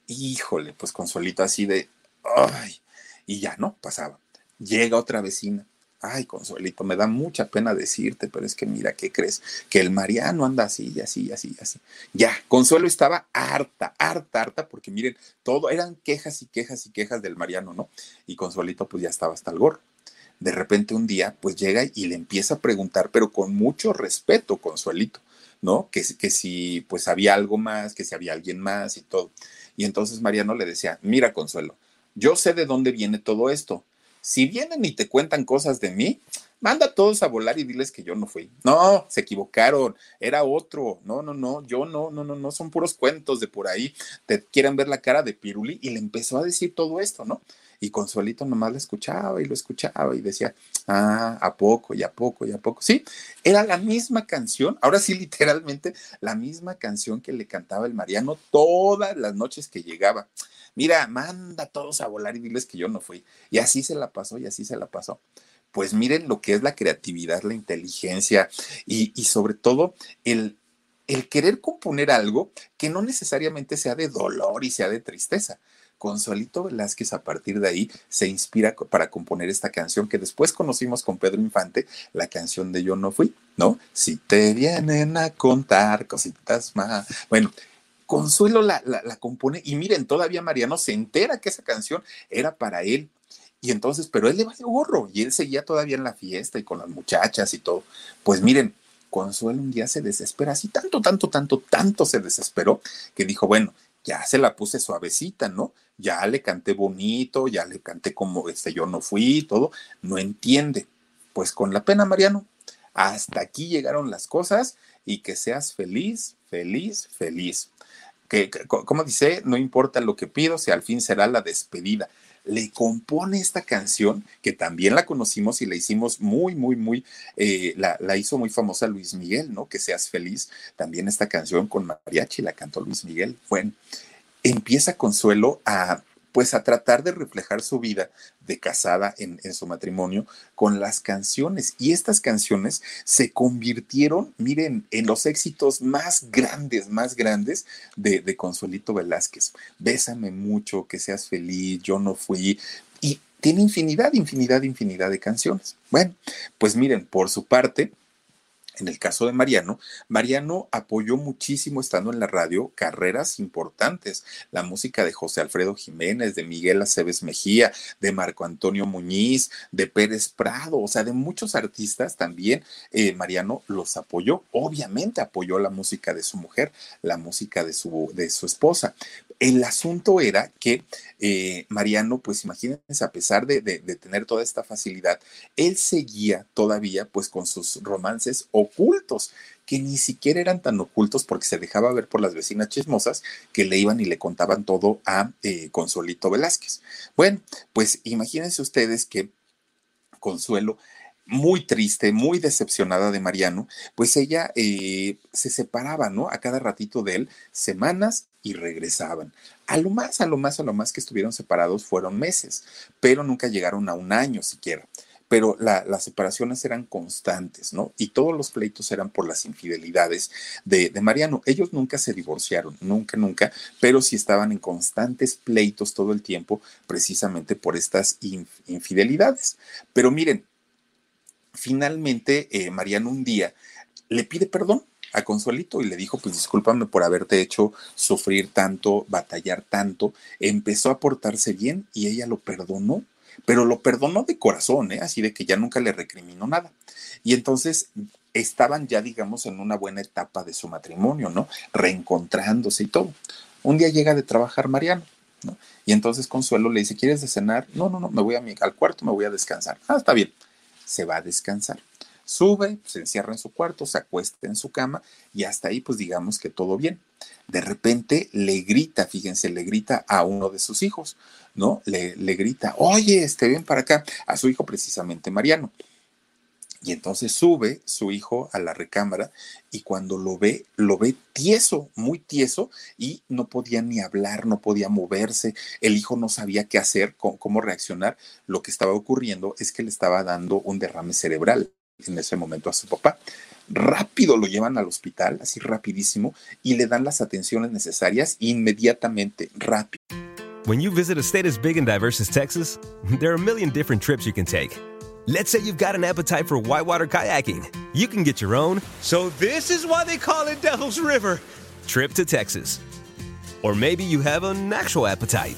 Híjole, pues Consuelito así de, ay, y ya no pasaba. Llega otra vecina. Ay, Consuelito, me da mucha pena decirte, pero es que mira, ¿qué crees? Que el Mariano anda así, así, así, así. Ya, Consuelo estaba harta, harta, harta, porque miren, todo eran quejas y quejas y quejas del Mariano, ¿no? Y Consuelito pues ya estaba hasta el gorro de repente un día pues llega y le empieza a preguntar, pero con mucho respeto, Consuelito, ¿no? Que, que si pues había algo más, que si había alguien más y todo. Y entonces Mariano le decía, mira Consuelo, yo sé de dónde viene todo esto. Si vienen y te cuentan cosas de mí, manda a todos a volar y diles que yo no fui. No, se equivocaron, era otro. No, no, no, yo no, no, no, no, son puros cuentos de por ahí. Te quieren ver la cara de Piruli y le empezó a decir todo esto, ¿no? Y Consuelito nomás lo escuchaba y lo escuchaba y decía, ah, a poco y a poco y a poco. Sí, era la misma canción, ahora sí <laughs> literalmente la misma canción que le cantaba el Mariano todas las noches que llegaba. Mira, manda a todos a volar y diles que yo no fui. Y así se la pasó y así se la pasó. Pues miren lo que es la creatividad, la inteligencia y, y sobre todo el, el querer componer algo que no necesariamente sea de dolor y sea de tristeza, Consuelito Velázquez a partir de ahí se inspira para componer esta canción que después conocimos con Pedro Infante, la canción de Yo no fui, ¿no? Si te vienen a contar cositas más. Bueno, Consuelo la, la, compone y miren, todavía Mariano se entera que esa canción era para él. Y entonces, pero él le valió gorro y él seguía todavía en la fiesta y con las muchachas y todo. Pues miren, Consuelo un día se desespera, así tanto, tanto, tanto, tanto se desesperó que dijo, bueno, ya se la puse suavecita, ¿no? ya le canté bonito, ya le canté como este yo no fui, todo, no entiende. Pues con la pena, Mariano, hasta aquí llegaron las cosas y que seas feliz, feliz, feliz. Que, como dice, no importa lo que pido, si al fin será la despedida. Le compone esta canción, que también la conocimos y la hicimos muy, muy, muy, eh, la, la, hizo muy famosa Luis Miguel, ¿no? Que seas feliz. También esta canción con mariachi la cantó Luis Miguel. Bueno, empieza Consuelo a pues a tratar de reflejar su vida de casada en, su matrimonio con las canciones. Y estas canciones se convirtieron, miren, en los éxitos más grandes, más grandes de, de Consuelito Velázquez. Bésame mucho, que seas feliz, yo no fui. Y tiene infinidad, infinidad, infinidad de canciones. Bueno, pues miren, por su parte, en el caso de Mariano, Mariano apoyó muchísimo estando en la radio carreras importantes, la música de José Alfredo Jiménez, de Miguel Aceves Mejía, de Marco Antonio Muñiz, de Pérez Prado, o sea, de muchos artistas también eh, Mariano los apoyó. Obviamente apoyó la música de su mujer, la música de su, de su esposa. El asunto era que eh, Mariano, pues imagínense, a pesar de, de, tener toda esta facilidad, él seguía todavía pues con sus romances ocultos, que ni siquiera eran tan ocultos porque se dejaba ver por las vecinas chismosas que le iban y le contaban todo a eh, Consuelito Velázquez. Bueno, pues imagínense ustedes que Consuelo muy triste, muy decepcionada de Mariano, pues ella eh, se separaba, ¿no? A cada ratito de él, semanas y regresaban. A lo más, a lo más, a lo más que estuvieron separados fueron meses, pero nunca llegaron a un año siquiera. Pero las separaciones eran constantes, ¿no? Y todos los pleitos eran por las infidelidades de, Mariano. Ellos nunca se divorciaron, nunca, nunca, pero sí estaban en constantes pleitos todo el tiempo, precisamente por estas infidelidades. Pero miren, finalmente eh, Mariano un día le pide perdón a Consuelito y le dijo, pues discúlpame por haberte hecho sufrir tanto, batallar tanto. Empezó a portarse bien y ella lo perdonó, pero lo perdonó de corazón, ¿eh? así de que ya nunca le recriminó nada. Y entonces estaban ya, digamos, en una buena etapa de su matrimonio, ¿no? Reencontrándose y todo. Un día llega de trabajar Mariano, ¿no? Y entonces Consuelo le dice, ¿quieres de cenar? No, no, no, me voy a mi, al cuarto, me voy a descansar. Ah, está bien. Se va a descansar. Sube, se encierra en su cuarto, se acuesta en su cama y hasta ahí pues digamos que todo bien. De repente le grita, fíjense, le grita a uno de sus hijos, ¿no? Le, le grita, oye, este, ven para acá, a su hijo precisamente Mariano. Y entonces sube su hijo a la recámara y cuando lo ve, lo ve tieso, muy tieso, y no podía ni hablar, no podía moverse. El hijo no sabía qué hacer, cómo, cómo reaccionar. Lo que estaba ocurriendo es que le estaba dando un derrame cerebral en ese momento a su papá. Rápido lo llevan al hospital, así rapidísimo, y le dan las atenciones necesarias inmediatamente, rápido. When you visit a state as big and diverse as Texas, <laughs> there are a million different trips you can take. Let's say you've got an appetite for whitewater kayaking. You can get your own. So this is why they call it Devil's River. Trip to Texas. Or maybe you have an actual appetite.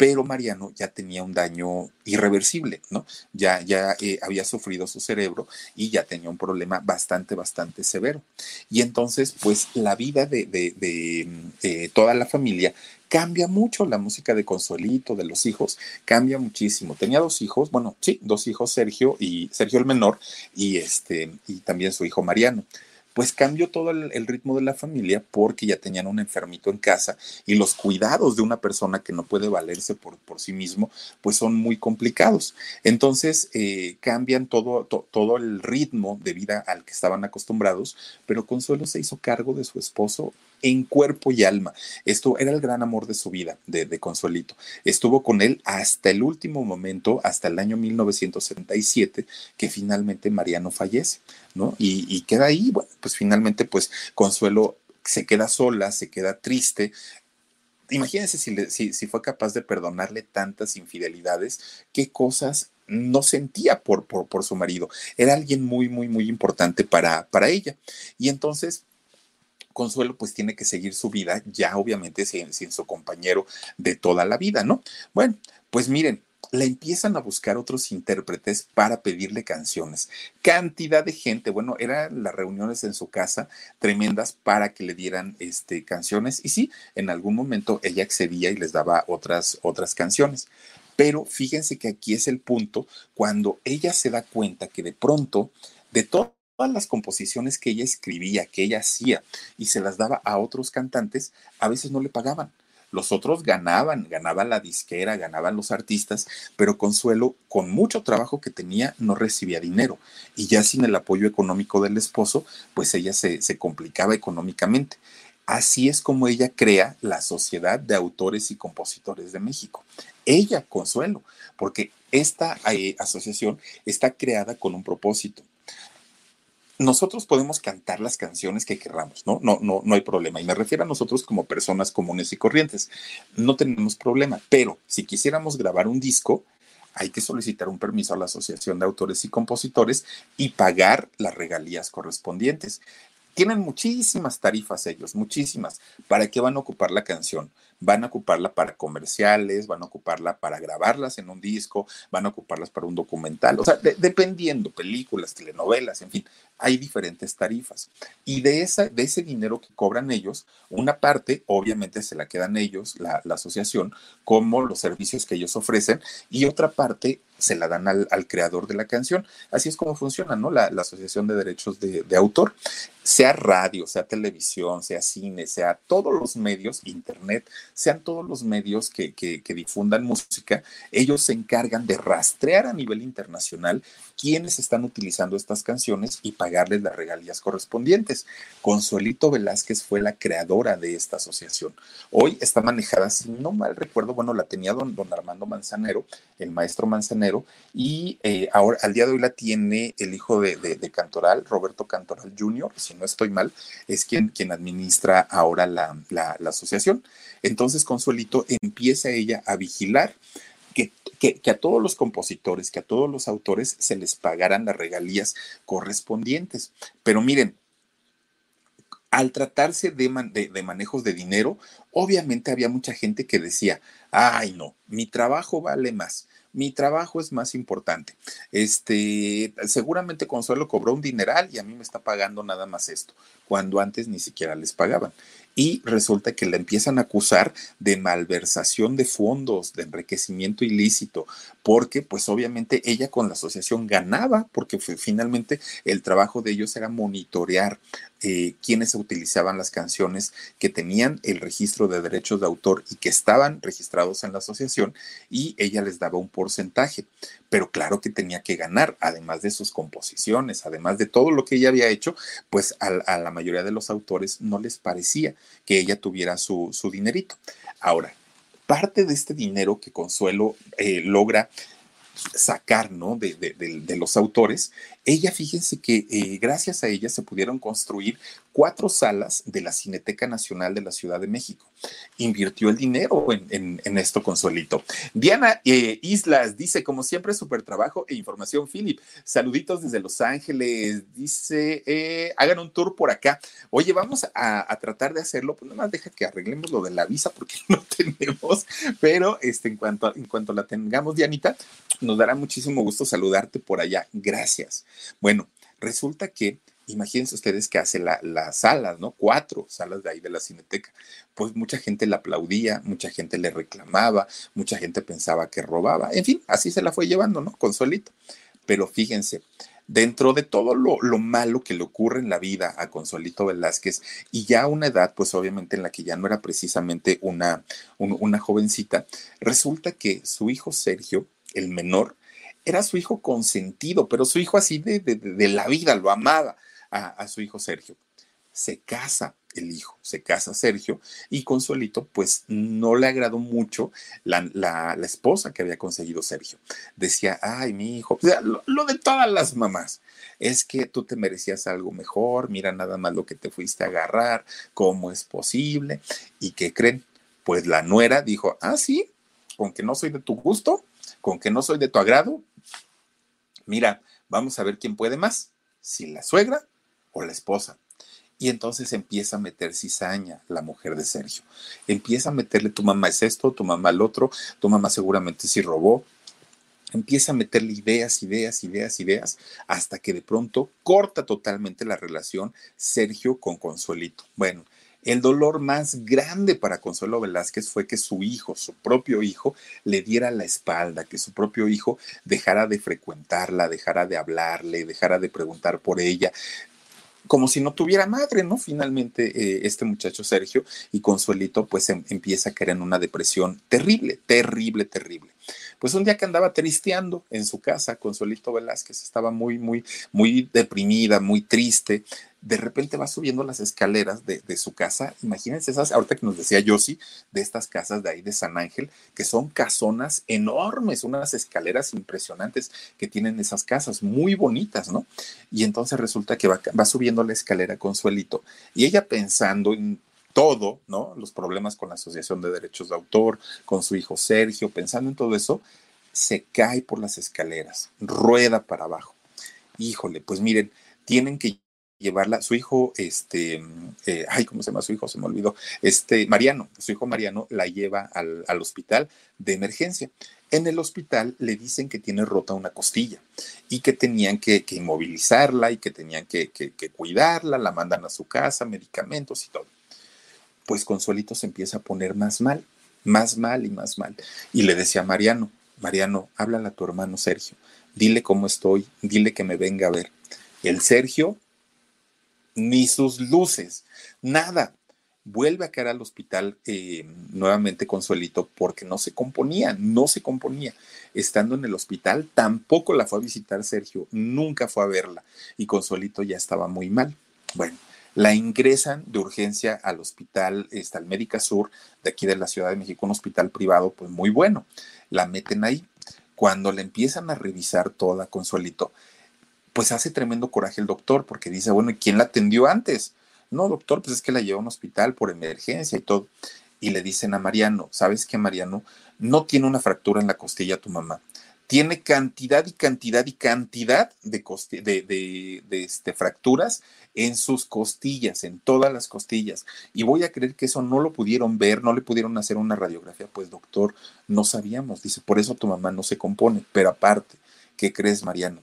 Pero Mariano ya tenía un daño irreversible, ¿no? Ya, ya eh, había sufrido su cerebro y ya tenía un problema bastante, bastante severo. Y entonces, pues la vida de, de, de, de toda la familia cambia mucho la música de Consuelito, de los hijos, cambia muchísimo. Tenía dos hijos, bueno, sí, dos hijos, Sergio y Sergio el menor, y este, y también su hijo Mariano pues cambió todo el, ritmo de la familia porque ya tenían un enfermito en casa y los cuidados de una persona que no puede valerse por, por sí mismo, pues son muy complicados. Entonces eh, cambian todo, todo el ritmo de vida al que estaban acostumbrados, pero Consuelo se hizo cargo de su esposo en cuerpo y alma. Esto era el gran amor de su vida, de, de, Consuelito. Estuvo con él hasta el último momento, hasta el año 1977, que finalmente Mariano fallece, ¿no? Y, y queda ahí, bueno, pues finalmente, pues Consuelo se queda sola, se queda triste, imagínense si, si, si, fue capaz de perdonarle tantas infidelidades, qué cosas no sentía por, por, por, su marido. Era alguien muy, muy, muy importante para, para ella. Y entonces, Consuelo pues tiene que seguir su vida ya obviamente sin, su compañero de toda la vida, ¿no? Bueno, pues miren, la empiezan a buscar otros intérpretes para pedirle canciones. Cantidad de gente, bueno, eran las reuniones en su casa tremendas para que le dieran este, canciones y sí, en algún momento ella accedía y les daba otras, otras canciones. Pero fíjense que aquí es el punto cuando ella se da cuenta que de pronto, de todas las composiciones que ella escribía, que ella hacía y se las daba a otros cantantes, a veces no le pagaban los otros ganaban, ganaba la disquera, ganaban los artistas, pero Consuelo, con mucho trabajo que tenía, no recibía dinero. Y ya sin el apoyo económico del esposo, pues ella se, complicaba económicamente. Así es como ella crea la Sociedad de Autores y Compositores de México. Ella, Consuelo, porque esta eh, asociación está creada con un propósito nosotros podemos cantar las canciones que querramos, ¿no? No, no, no hay problema. Y me refiero a nosotros como personas comunes y corrientes. No tenemos problema, pero si quisiéramos grabar un disco, hay que solicitar un permiso a la Asociación de Autores y Compositores y pagar las regalías correspondientes. Tienen muchísimas tarifas ellos, muchísimas. ¿Para qué van a ocupar la canción? Van a ocuparla para comerciales, van a ocuparla para grabarlas en un disco, van a ocuparlas para un documental, o sea, dependiendo, películas, telenovelas, en fin, hay diferentes tarifas. Y de, esa, de ese dinero que cobran ellos, una parte obviamente se la quedan ellos, la, asociación, como los servicios que ellos ofrecen, y otra parte se la dan al, creador de la canción. Así es como funciona, ¿no? La, Asociación de Derechos de, Autor, sea radio, sea televisión, sea cine, sea todos los medios, internet, sean todos los medios que, que, difundan música, ellos se encargan de rastrear a nivel internacional quiénes están utilizando estas canciones y pagarles las regalías correspondientes. Consuelito Velázquez fue la creadora de esta asociación. Hoy está manejada, si no mal recuerdo, bueno, la tenía don, don Armando Manzanero, el maestro Manzanero, y eh, ahora al día de hoy la tiene el hijo de, Cantoral, Roberto Cantoral Jr., si no estoy mal, es quien, quien administra ahora la, la asociación. Entonces Consuelito empieza ella a vigilar que, a todos los compositores, que a todos los autores se les pagaran las regalías correspondientes. Pero miren, al tratarse de, de, manejos de dinero, obviamente había mucha gente que decía, ay no, mi trabajo vale más, mi trabajo es más importante. Este, seguramente Consuelo cobró un dineral y a mí me está pagando nada más esto, cuando antes ni siquiera les pagaban y resulta que la empiezan a acusar de malversación de fondos, de enriquecimiento ilícito, porque pues obviamente ella con la asociación ganaba, porque finalmente el trabajo de ellos era monitorear eh, quienes utilizaban las canciones que tenían el registro de derechos de autor y que estaban registrados en la asociación y ella les daba un porcentaje. Pero claro que tenía que ganar, además de sus composiciones, además de todo lo que ella había hecho, pues a, la mayoría de los autores no les parecía que ella tuviera su, dinerito. Ahora, parte de este dinero que Consuelo eh, logra sacar ¿no? de, de, los autores, ella, fíjense que eh, gracias a ella se pudieron construir cuatro salas de la Cineteca Nacional de la Ciudad de México. Invirtió el dinero en, esto, Consuelito. Diana eh, Islas dice, como siempre, súper trabajo e información, Philip. Saluditos desde Los Ángeles. Dice, eh, hagan un tour por acá. Oye, vamos a, tratar de hacerlo, pues nada más deja que arreglemos lo de la visa porque <laughs> no tenemos, pero este, en, cuanto, en cuanto la tengamos, Dianita, nos dará muchísimo gusto saludarte por allá. Gracias. Bueno, resulta que imagínense ustedes que hace las la salas, ¿no? Cuatro salas de ahí de la cineteca. Pues mucha gente le aplaudía, mucha gente le reclamaba, mucha gente pensaba que robaba. En fin, así se la fue llevando, ¿no? Consuelito. Pero fíjense, dentro de todo lo, malo que le ocurre en la vida a Consuelito Velázquez y ya a una edad, pues obviamente en la que ya no era precisamente una, una jovencita, resulta que su hijo Sergio, el menor, era su hijo consentido, pero su hijo así de, de, la vida, lo amaba a, su hijo Sergio. Se casa el hijo, se casa Sergio y Consuelito pues no le agradó mucho la, la, esposa que había conseguido Sergio. Decía, ay, mi hijo, lo, lo, de todas las mamás, es que tú te merecías algo mejor, mira nada más lo que te fuiste a agarrar, cómo es posible y qué creen. Pues la nuera dijo, ah, sí, con que no soy de tu gusto, con que no soy de tu agrado, mira, vamos a ver quién puede más, si la suegra o la esposa. Y entonces empieza a meter cizaña la mujer de Sergio. Empieza a meterle, tu mamá es esto, tu mamá el otro, tu mamá seguramente sí robó. Empieza a meterle ideas, ideas, ideas, ideas, hasta que de pronto corta totalmente la relación Sergio con Consuelito. Bueno, el dolor más grande para Consuelo Velázquez fue que su hijo, su propio hijo, le diera la espalda, que su propio hijo dejara de frecuentarla, dejara de hablarle, dejara de preguntar por ella, como si no tuviera madre, ¿no? Finalmente, eh, este muchacho Sergio y Consuelito, pues em, empieza a caer en una depresión terrible, terrible, terrible. Pues un día que andaba tristeando en su casa, Consuelito Velázquez estaba muy, muy, muy deprimida, muy triste. De repente va subiendo las escaleras de, su casa. Imagínense esas, ahorita que nos decía Yossi, de estas casas de ahí de San Ángel, que son casonas enormes, unas escaleras impresionantes que tienen esas casas, muy bonitas, ¿no? Y entonces resulta que va, va subiendo la escalera Consuelito y ella pensando en todo, ¿no? Los problemas con la Asociación de Derechos de Autor, con su hijo Sergio, pensando en todo eso, se cae por las escaleras, rueda para abajo. Híjole, pues miren, tienen que llevarla, su hijo, este, eh, ay, ¿cómo se llama su hijo? Se me olvidó, este, Mariano, su hijo Mariano la lleva al, hospital de emergencia. En el hospital le dicen que tiene rota una costilla y que tenían que, inmovilizarla y que tenían que, que cuidarla, la mandan a su casa, medicamentos y todo pues Consuelito se empieza a poner más mal, más mal y más mal. Y le decía a Mariano, Mariano, háblale a tu hermano Sergio, dile cómo estoy, dile que me venga a ver. El Sergio, ni sus luces, nada. Vuelve a caer al hospital eh, nuevamente Consuelito porque no se componía, no se componía. Estando en el hospital, tampoco la fue a visitar Sergio, nunca fue a verla y Consuelito ya estaba muy mal. Bueno, la ingresan de urgencia al hospital, está el Médica Sur de aquí de la Ciudad de México, un hospital privado, pues muy bueno. La meten ahí. Cuando le empiezan a revisar toda, Consuelito, pues hace tremendo coraje el doctor porque dice, bueno, ¿y quién la atendió antes? No, doctor, pues es que la llevó a un hospital por emergencia y todo. Y le dicen a Mariano, ¿sabes qué, Mariano? No tiene una fractura en la costilla tu mamá tiene cantidad y cantidad y cantidad de, de, este, fracturas en sus costillas, en todas las costillas. Y voy a creer que eso no lo pudieron ver, no le pudieron hacer una radiografía. Pues doctor, no sabíamos. Dice, por eso tu mamá no se compone. Pero aparte, ¿qué crees, Mariano?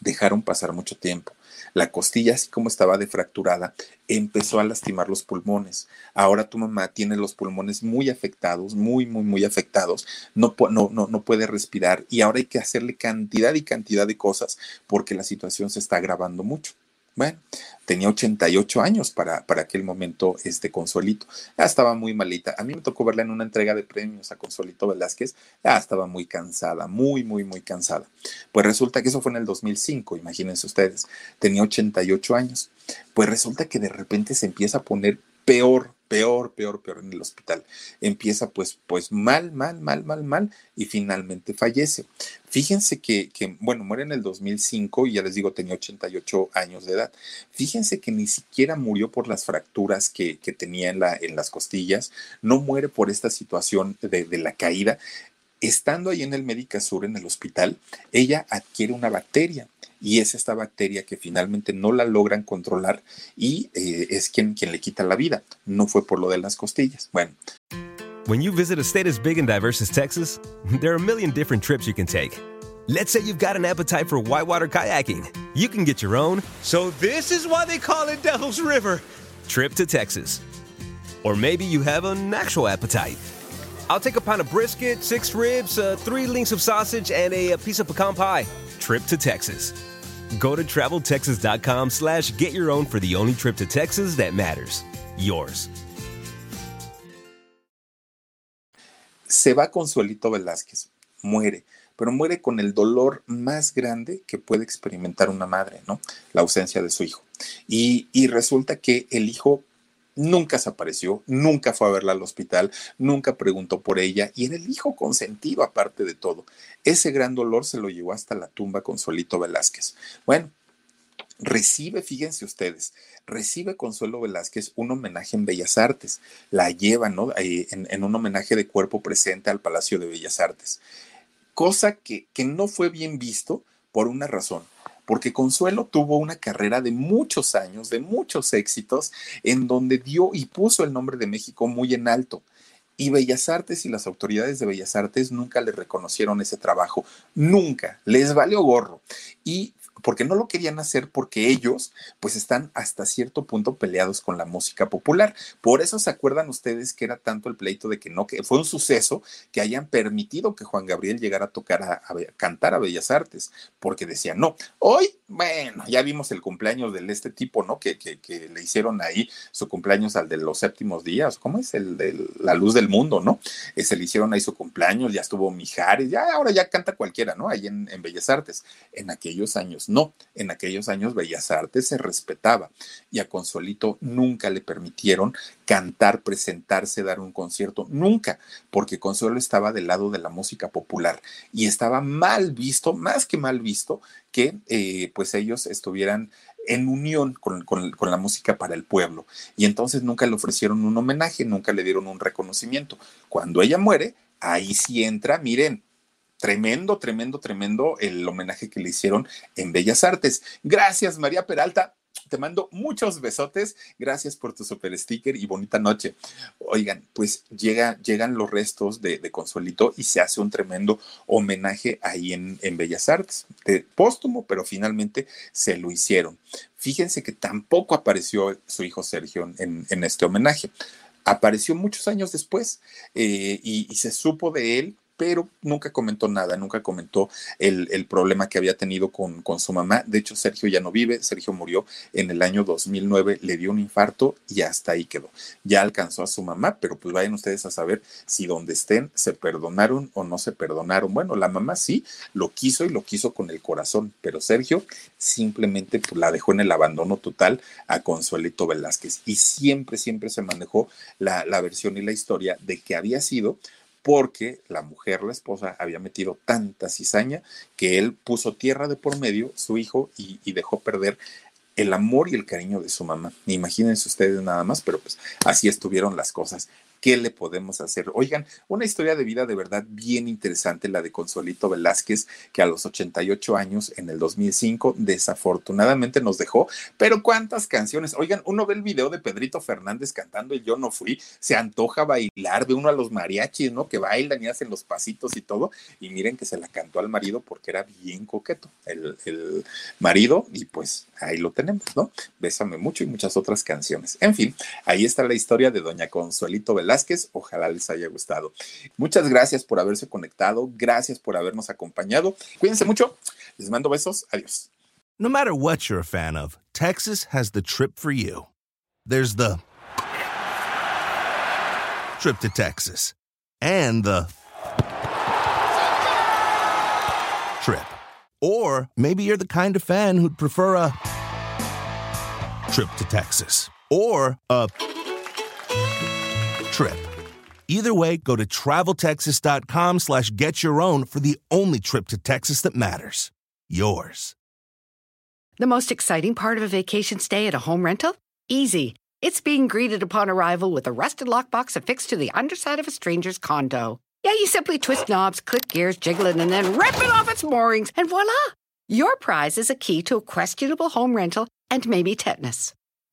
Dejaron pasar mucho tiempo. La costilla, así como estaba defracturada, empezó a lastimar los pulmones. Ahora tu mamá tiene los pulmones muy afectados, muy, muy, muy afectados. No, no, no, no puede respirar y ahora hay que hacerle cantidad y cantidad de cosas porque la situación se está agravando mucho. Bueno, tenía 88 años para, para aquel momento este Consuelito. Ya estaba muy malita. A mí me tocó verla en una entrega de premios a Consuelito Velázquez. Ya estaba muy cansada, muy, muy, muy cansada. Pues resulta que eso fue en el 2005, imagínense ustedes. Tenía 88 años. Pues resulta que de repente se empieza a poner peor, peor, peor, peor en el hospital. Empieza pues, pues mal, mal, mal, mal, mal y finalmente fallece. Fíjense que, que, bueno, muere en el 2005 y ya les digo, tenía 88 años de edad. Fíjense que ni siquiera murió por las fracturas que, que tenía en, la, en las costillas, no muere por esta situación de, de la caída. Estando ahí en el Médica Sur, en el hospital, ella adquiere una bacteria y es esta bacteria que finalmente no la logran controlar y eh, es quien, quien le quita la vida. No fue por lo de las costillas. Bueno. When you visit a state as big and diverse as Texas, <laughs> there are a million different trips you can take. Let's say you've got an appetite for whitewater kayaking. You can get your own. So this is why they call it Devil's River. Trip to Texas. Or maybe you have an actual appetite. I'll take a pound of brisket, six ribs, uh, three links of sausage, and a, a piece of pecan pie. Trip to Texas. Go to traveltexas.com slash get your own for the only trip to Texas that matters. Yours. Se va Consuelito Velázquez, muere, pero muere con el dolor más grande que puede experimentar una madre, ¿no? La ausencia de su hijo. Y resulta que el hijo nunca se apareció, nunca fue a verla al hospital, nunca preguntó por ella y era el hijo consentido aparte de todo. Ese gran dolor se lo llevó hasta la tumba con Solito Velázquez. Bueno, recibe, fíjense ustedes, recibe Consuelo Velázquez un homenaje en Bellas Artes, la lleva ¿no? en, en, un homenaje de cuerpo presente al Palacio de Bellas Artes, cosa que, que no fue bien visto por una razón porque Consuelo tuvo una carrera de muchos años, de muchos éxitos, en donde dio y puso el nombre de México muy en alto. Y Bellas Artes y las autoridades de Bellas Artes nunca le reconocieron ese trabajo, nunca, les valió gorro. Y porque no lo querían hacer porque ellos pues están hasta cierto punto peleados con la música popular. Por eso se acuerdan ustedes que era tanto el pleito de que no, que fue un suceso que hayan permitido que Juan Gabriel llegara a tocar, a, cantar a Bellas Artes, porque decían, no, hoy, bueno, ya vimos el cumpleaños de este tipo, ¿no? Que, que, le hicieron ahí su cumpleaños al de los séptimos días, ¿cómo es? El de la luz del mundo, ¿no? Eh, se le hicieron ahí su cumpleaños, ya estuvo Mijares, ya ahora ya canta cualquiera, ¿no? Ahí en, en Bellas Artes. En aquellos años no, en aquellos años Bellas Artes se respetaba y a Consuelito nunca le permitieron cantar, presentarse, dar un concierto, nunca, porque Consuelo estaba del lado de la música popular y estaba mal visto, más que mal visto, que eh, pues ellos estuvieran en unión con, con, la música para el pueblo. Y entonces nunca le ofrecieron un homenaje, nunca le dieron un reconocimiento. Cuando ella muere, ahí sí entra, miren, tremendo, tremendo, tremendo el homenaje que le hicieron en Bellas Artes. Gracias, María Peralta. Te mando muchos besotes. Gracias por tu super sticker y bonita noche. Oigan, pues llega, llegan los restos de, Consuelito y se hace un tremendo homenaje ahí en, en Bellas Artes, de póstumo, pero finalmente se lo hicieron. Fíjense que tampoco apareció su hijo Sergio en, este homenaje. Apareció muchos años después eh, y se supo de él pero nunca comentó nada, nunca comentó el, problema que había tenido con, con, su mamá. De hecho, Sergio ya no vive, Sergio murió en el año 2009, le dio un infarto y hasta ahí quedó. Ya alcanzó a su mamá, pero pues vayan ustedes a saber si donde estén se perdonaron o no se perdonaron. Bueno, la mamá sí lo quiso y lo quiso con el corazón, pero Sergio simplemente pues, la dejó en el abandono total a Consuelito Velázquez y siempre, siempre se manejó la, la versión y la historia de que había sido porque la mujer, la esposa, había metido tanta cizaña que él puso tierra de por medio, su hijo, y, dejó perder el amor y el cariño de su mamá. Imagínense ustedes nada más, pero pues así estuvieron las cosas. ¿Qué le podemos hacer? Oigan, una historia de vida de verdad bien interesante, la de Consuelito Velázquez, que a los 88 años, en el 2005, desafortunadamente nos dejó. Pero cuántas canciones. Oigan, uno ve el video de Pedrito Fernández cantando y yo no fui, se antoja bailar, ve uno a los mariachis, ¿no? Que bailan y hacen los pasitos y todo. Y miren que se la cantó al marido porque era bien coqueto el, el marido y pues ahí lo tenemos, ¿no? Bésame mucho y muchas otras canciones. En fin, ahí está la historia de doña Consuelito Velázquez Ojalá les haya gustado. Muchas gracias por haberse conectado. Gracias por habernos acompañado. Cuídense mucho. Les mando besos. Adiós. No matter what you're a fan of, Texas has the trip for you. There's the trip to Texas and the trip. Or maybe you're the kind of fan who'd prefer a trip to Texas or a trip. Either way, go to traveltexas.com slash get your own for the only trip to Texas that matters. Yours. The most exciting part of a vacation stay at a home rental? Easy. It's being greeted upon arrival with a rusted lockbox affixed to the underside of a stranger's condo. Yeah, you simply twist knobs, click gears, jiggle it, and then rip it off its moorings, and voila! Your prize is a key to a questionable home rental and maybe tetanus.